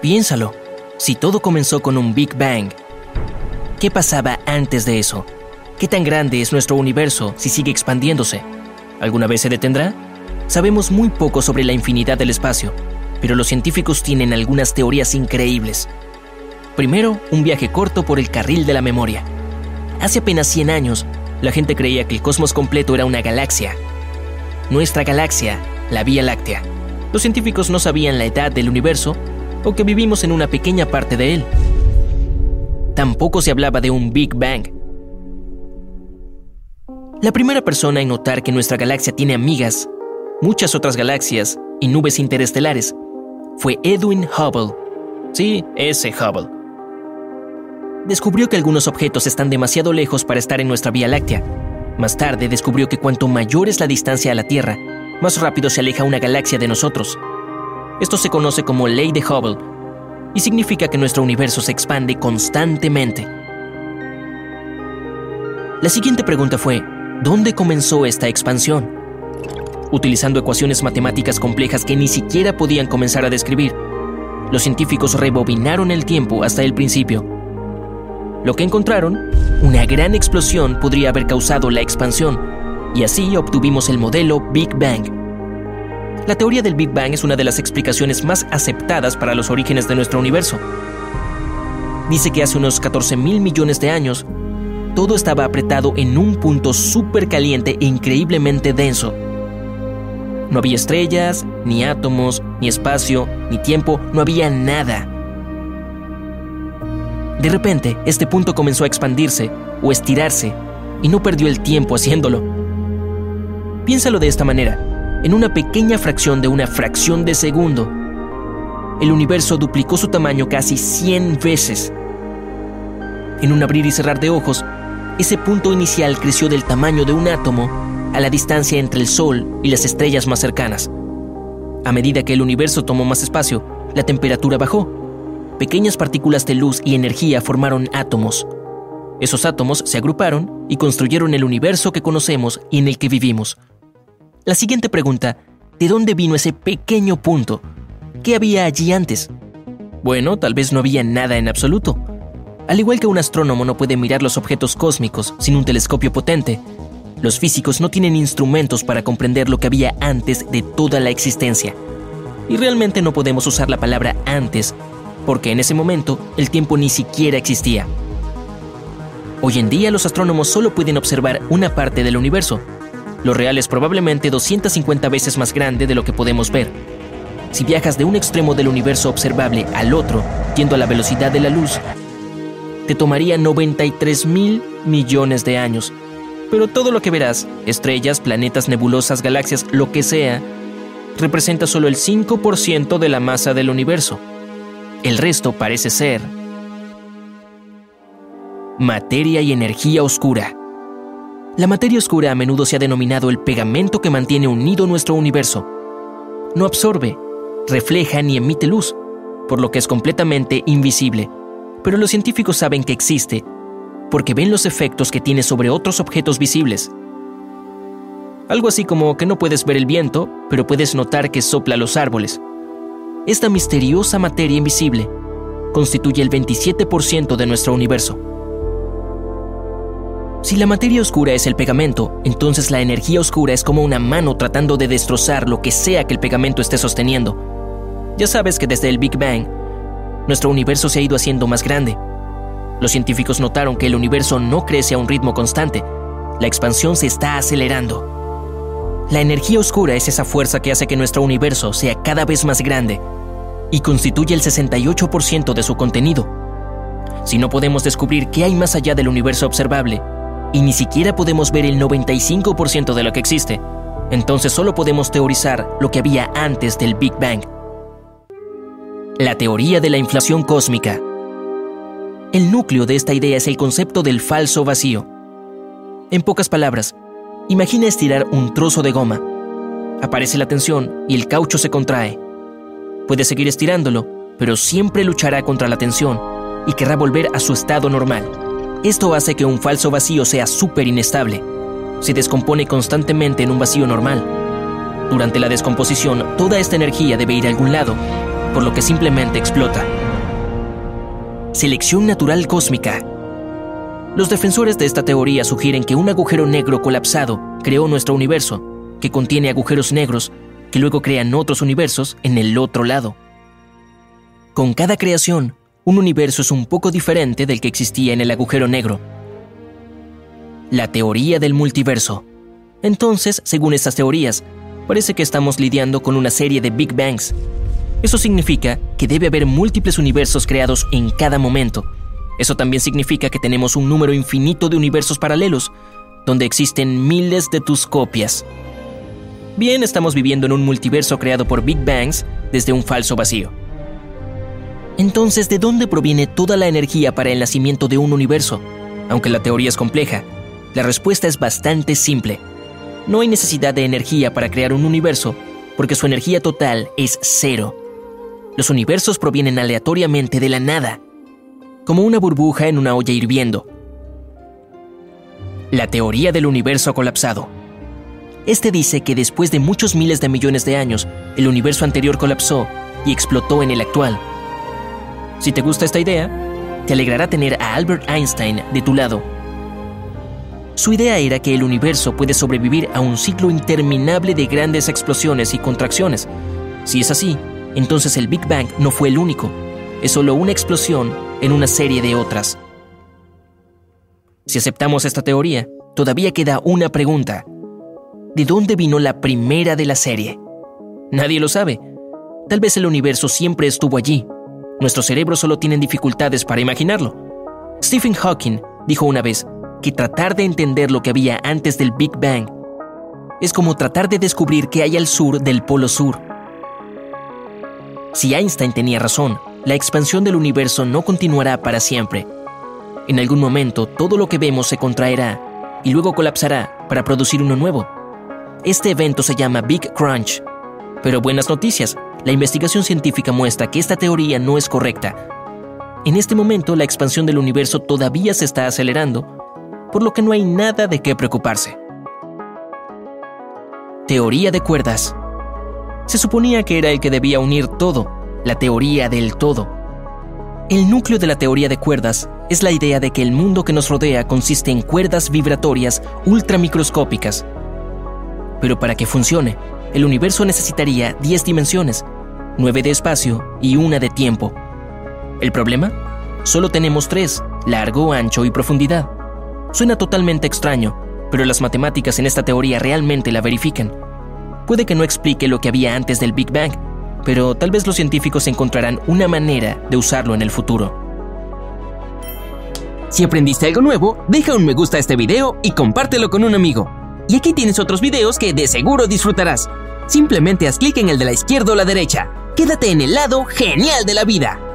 Piénsalo, si todo comenzó con un Big Bang, ¿qué pasaba antes de eso? ¿Qué tan grande es nuestro universo si sigue expandiéndose? ¿Alguna vez se detendrá? Sabemos muy poco sobre la infinidad del espacio, pero los científicos tienen algunas teorías increíbles. Primero, un viaje corto por el carril de la memoria. Hace apenas 100 años, la gente creía que el cosmos completo era una galaxia. Nuestra galaxia, la Vía Láctea. Los científicos no sabían la edad del universo o que vivimos en una pequeña parte de él. Tampoco se hablaba de un Big Bang, la primera persona en notar que nuestra galaxia tiene amigas, muchas otras galaxias y nubes interestelares fue Edwin Hubble. Sí, ese Hubble. Descubrió que algunos objetos están demasiado lejos para estar en nuestra Vía Láctea. Más tarde descubrió que cuanto mayor es la distancia a la Tierra, más rápido se aleja una galaxia de nosotros. Esto se conoce como ley de Hubble y significa que nuestro universo se expande constantemente. La siguiente pregunta fue, ¿Dónde comenzó esta expansión? Utilizando ecuaciones matemáticas complejas que ni siquiera podían comenzar a describir, los científicos rebobinaron el tiempo hasta el principio. Lo que encontraron, una gran explosión podría haber causado la expansión, y así obtuvimos el modelo Big Bang. La teoría del Big Bang es una de las explicaciones más aceptadas para los orígenes de nuestro universo. Dice que hace unos 14 mil millones de años, todo estaba apretado en un punto súper caliente e increíblemente denso. No había estrellas, ni átomos, ni espacio, ni tiempo, no había nada. De repente, este punto comenzó a expandirse o estirarse y no perdió el tiempo haciéndolo. Piénsalo de esta manera. En una pequeña fracción de una fracción de segundo, el universo duplicó su tamaño casi 100 veces. En un abrir y cerrar de ojos, ese punto inicial creció del tamaño de un átomo a la distancia entre el Sol y las estrellas más cercanas. A medida que el universo tomó más espacio, la temperatura bajó. Pequeñas partículas de luz y energía formaron átomos. Esos átomos se agruparon y construyeron el universo que conocemos y en el que vivimos. La siguiente pregunta, ¿de dónde vino ese pequeño punto? ¿Qué había allí antes? Bueno, tal vez no había nada en absoluto. Al igual que un astrónomo no puede mirar los objetos cósmicos sin un telescopio potente, los físicos no tienen instrumentos para comprender lo que había antes de toda la existencia. Y realmente no podemos usar la palabra antes, porque en ese momento el tiempo ni siquiera existía. Hoy en día los astrónomos solo pueden observar una parte del universo. Lo real es probablemente 250 veces más grande de lo que podemos ver. Si viajas de un extremo del universo observable al otro, yendo a la velocidad de la luz, te tomaría 93 mil millones de años. Pero todo lo que verás, estrellas, planetas, nebulosas, galaxias, lo que sea, representa solo el 5% de la masa del universo. El resto parece ser materia y energía oscura. La materia oscura a menudo se ha denominado el pegamento que mantiene unido nuestro universo. No absorbe, refleja ni emite luz, por lo que es completamente invisible pero los científicos saben que existe porque ven los efectos que tiene sobre otros objetos visibles. Algo así como que no puedes ver el viento, pero puedes notar que sopla los árboles. Esta misteriosa materia invisible constituye el 27% de nuestro universo. Si la materia oscura es el pegamento, entonces la energía oscura es como una mano tratando de destrozar lo que sea que el pegamento esté sosteniendo. Ya sabes que desde el Big Bang, nuestro universo se ha ido haciendo más grande. Los científicos notaron que el universo no crece a un ritmo constante. La expansión se está acelerando. La energía oscura es esa fuerza que hace que nuestro universo sea cada vez más grande y constituye el 68% de su contenido. Si no podemos descubrir qué hay más allá del universo observable, y ni siquiera podemos ver el 95% de lo que existe, entonces solo podemos teorizar lo que había antes del Big Bang. La teoría de la inflación cósmica. El núcleo de esta idea es el concepto del falso vacío. En pocas palabras, imagina estirar un trozo de goma. Aparece la tensión y el caucho se contrae. Puede seguir estirándolo, pero siempre luchará contra la tensión y querrá volver a su estado normal. Esto hace que un falso vacío sea súper inestable. Se descompone constantemente en un vacío normal. Durante la descomposición, toda esta energía debe ir a algún lado por lo que simplemente explota. Selección natural cósmica. Los defensores de esta teoría sugieren que un agujero negro colapsado creó nuestro universo, que contiene agujeros negros que luego crean otros universos en el otro lado. Con cada creación, un universo es un poco diferente del que existía en el agujero negro. La teoría del multiverso. Entonces, según estas teorías, parece que estamos lidiando con una serie de Big Bangs. Eso significa que debe haber múltiples universos creados en cada momento. Eso también significa que tenemos un número infinito de universos paralelos, donde existen miles de tus copias. Bien, estamos viviendo en un multiverso creado por Big Bangs desde un falso vacío. Entonces, ¿de dónde proviene toda la energía para el nacimiento de un universo? Aunque la teoría es compleja, la respuesta es bastante simple. No hay necesidad de energía para crear un universo, porque su energía total es cero. Los universos provienen aleatoriamente de la nada, como una burbuja en una olla hirviendo. La teoría del universo colapsado. Este dice que después de muchos miles de millones de años, el universo anterior colapsó y explotó en el actual. Si te gusta esta idea, te alegrará tener a Albert Einstein de tu lado. Su idea era que el universo puede sobrevivir a un ciclo interminable de grandes explosiones y contracciones. Si es así, entonces el Big Bang no fue el único, es solo una explosión en una serie de otras. Si aceptamos esta teoría, todavía queda una pregunta. ¿De dónde vino la primera de la serie? Nadie lo sabe. Tal vez el universo siempre estuvo allí. Nuestros cerebros solo tienen dificultades para imaginarlo. Stephen Hawking dijo una vez que tratar de entender lo que había antes del Big Bang es como tratar de descubrir qué hay al sur del Polo Sur. Si Einstein tenía razón, la expansión del universo no continuará para siempre. En algún momento todo lo que vemos se contraerá y luego colapsará para producir uno nuevo. Este evento se llama Big Crunch. Pero buenas noticias, la investigación científica muestra que esta teoría no es correcta. En este momento la expansión del universo todavía se está acelerando, por lo que no hay nada de qué preocuparse. Teoría de cuerdas. Se suponía que era el que debía unir todo, la teoría del todo. El núcleo de la teoría de cuerdas es la idea de que el mundo que nos rodea consiste en cuerdas vibratorias ultramicroscópicas pero para que funcione, el universo necesitaría 10 dimensiones, 9 de espacio y una de tiempo. ¿El problema? Solo tenemos 3, largo, ancho y profundidad. Suena totalmente extraño, pero las matemáticas en esta teoría realmente la verifican. Puede que no explique lo que había antes del Big Bang, pero tal vez los científicos encontrarán una manera de usarlo en el futuro. Si aprendiste algo nuevo, deja un me gusta a este video y compártelo con un amigo. Y aquí tienes otros videos que de seguro disfrutarás. Simplemente haz clic en el de la izquierda o la derecha. Quédate en el lado genial de la vida.